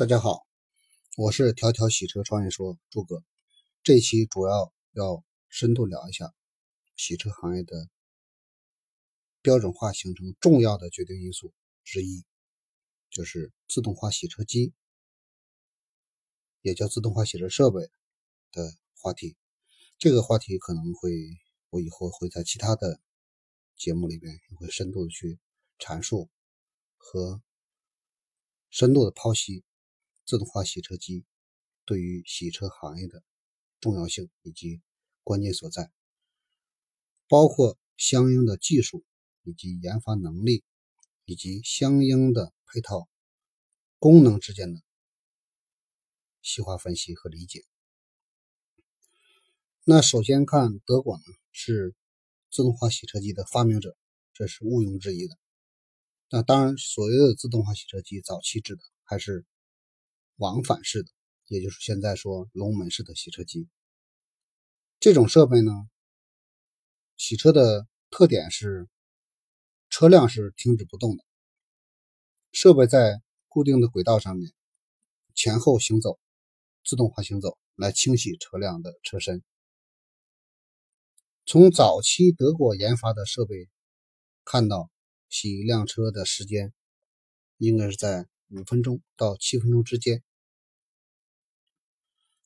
大家好，我是条条洗车创业说诸葛。这期主要要深度聊一下洗车行业的标准化形成重要的决定因素之一，就是自动化洗车机，也叫自动化洗车设备的话题。这个话题可能会我以后会在其他的节目里边也会深度的去阐述和深度的剖析。自动化洗车机对于洗车行业的重要性以及关键所在，包括相应的技术以及研发能力，以及相应的配套功能之间的细化分析和理解。那首先看德国呢，是自动化洗车机的发明者，这是毋庸置疑的。那当然，所有的自动化洗车机早期指的还是。往返式的，也就是现在说龙门式的洗车机，这种设备呢，洗车的特点是车辆是停止不动的，设备在固定的轨道上面前后行走，自动化行走来清洗车辆的车身。从早期德国研发的设备看到，洗一辆车的时间应该是在五分钟到七分钟之间。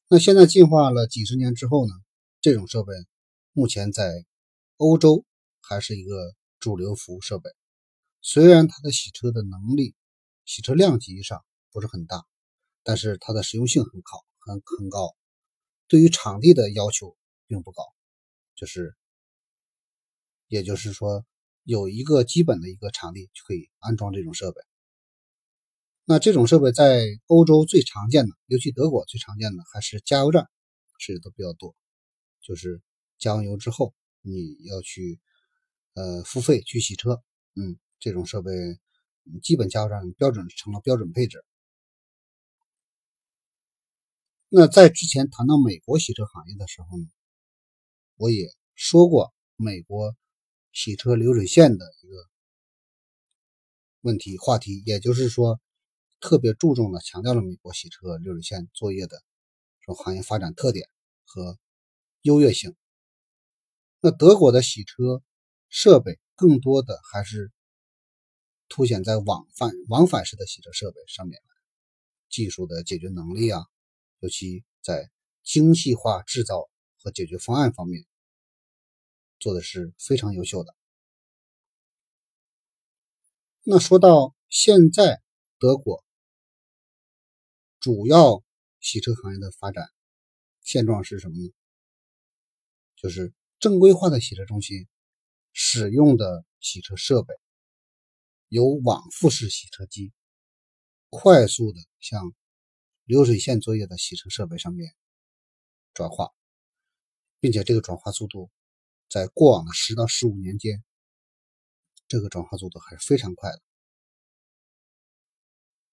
那现在进化了几十年之后呢？这种设备目前在欧洲还是一个主流服务设备。虽然它的洗车的能力、洗车量级上不是很大，但是它的实用性很高，很很高。对于场地的要求并不高，就是，也就是说，有一个基本的一个场地就可以安装这种设备。那这种设备在欧洲最常见的，尤其德国最常见的还是加油站使用的比较多。就是加完油之后，你要去呃付费去洗车，嗯，这种设备基本加油站标准成了标准配置。那在之前谈到美国洗车行业的时候呢，我也说过美国洗车流水线的一个问题话题，也就是说。特别注重的强调了美国洗车流水线作业的这种行业发展特点和优越性。那德国的洗车设备更多的还是凸显在往返往返式的洗车设备上面，技术的解决能力啊，尤其在精细化制造和解决方案方面做的是非常优秀的。那说到现在，德国。主要洗车行业的发展现状是什么呢？就是正规化的洗车中心使用的洗车设备由往复式洗车机快速的向流水线作业的洗车设备上面转化，并且这个转化速度在过往的十到十五年间，这个转化速度还是非常快的。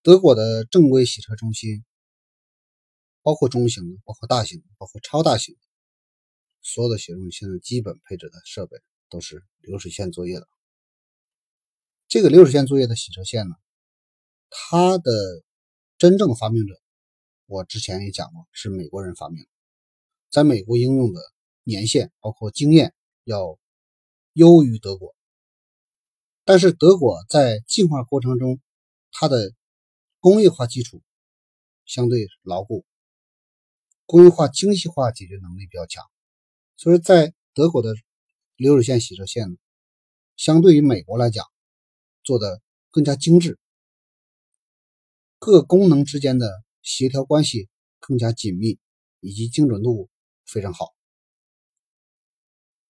德国的正规洗车中心，包括中型的、包括大型的、包括超大型的，所有的洗车中心的基本配置的设备都是流水线作业的。这个流水线作业的洗车线呢，它的真正发明者，我之前也讲过，是美国人发明，在美国应用的年限包括经验要优于德国，但是德国在进化过程中，它的工业化基础相对牢固，工业化精细化解决能力比较强，所以在德国的流水线洗车线，相对于美国来讲，做的更加精致，各功能之间的协调关系更加紧密，以及精准度非常好。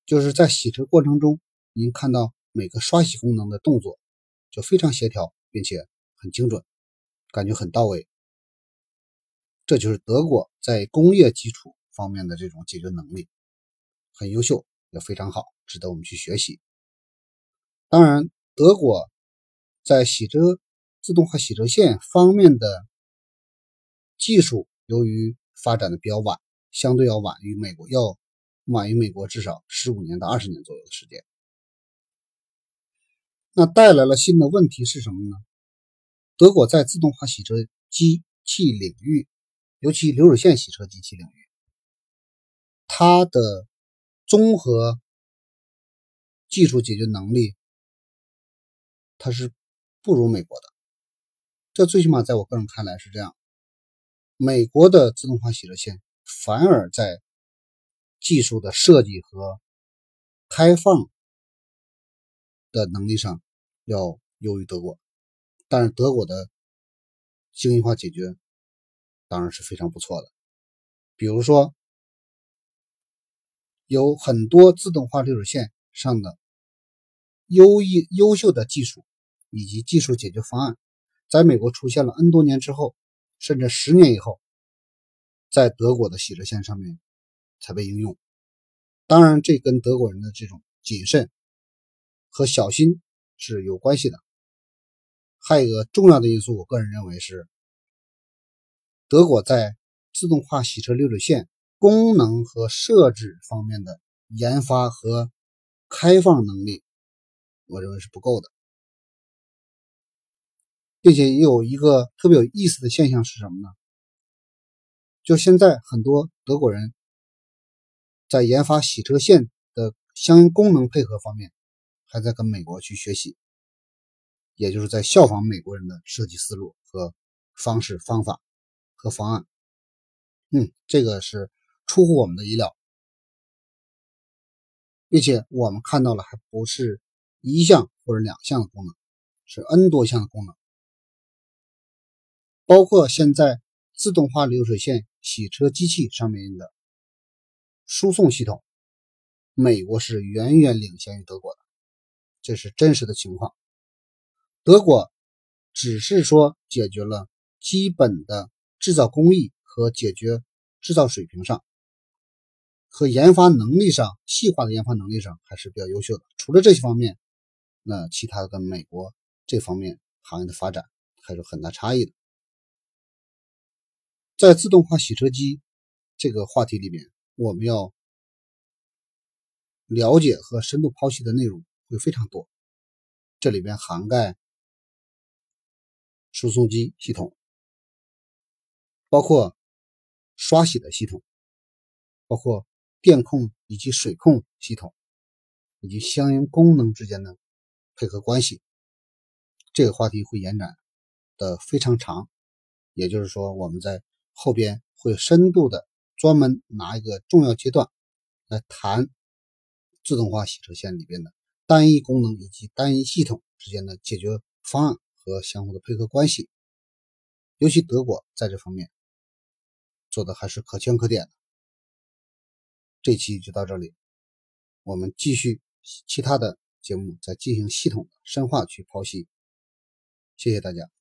就是在洗车过程中，您看到每个刷洗功能的动作就非常协调，并且很精准。感觉很到位，这就是德国在工业基础方面的这种解决能力，很优秀，也非常好，值得我们去学习。当然，德国在洗车自动化洗车线方面的技术，由于发展的比较晚，相对要晚于美国，要晚于美国至少十五年到二十年左右的时间。那带来了新的问题是什么呢？德国在自动化洗车机器领域，尤其流水线洗车机器领域，它的综合技术解决能力，它是不如美国的。这最起码在我个人看来是这样。美国的自动化洗车线反而在技术的设计和开放的能力上要优于德国，但是德国的精细化解决当然是非常不错的。比如说，有很多自动化流水线上的优异优秀的技术以及技术解决方案。在美国出现了 N 多年之后，甚至十年以后，在德国的洗车线上面才被应用。当然，这跟德国人的这种谨慎和小心是有关系的。还有一个重要的因素，我个人认为是德国在自动化洗车流水线功能和设置方面的研发和开放能力，我认为是不够的。并且也有一个特别有意思的现象是什么呢？就现在很多德国人在研发洗车线的相应功能配合方面，还在跟美国去学习，也就是在效仿美国人的设计思路和方式方法和方案。嗯，这个是出乎我们的意料，并且我们看到了还不是一项或者两项的功能，是 N 多项的功能。包括现在自动化流水线洗车机器上面的输送系统，美国是远远领先于德国的，这是真实的情况。德国只是说解决了基本的制造工艺和解决制造水平上和研发能力上，细化的研发能力上还是比较优秀的。除了这些方面，那其他的跟美国这方面行业的发展还是很大差异的。在自动化洗车机这个话题里面，我们要了解和深度剖析的内容会非常多。这里边涵盖输送机系统，包括刷洗的系统，包括电控以及水控系统，以及相应功能之间的配合关系。这个话题会延展的非常长，也就是说，我们在后边会深度的专门拿一个重要阶段来谈自动化洗车线里边的单一功能以及单一系统之间的解决方案和相互的配合关系。尤其德国在这方面做的还是可圈可点的。这期就到这里，我们继续其他的节目再进行系统的深化去剖析。谢谢大家。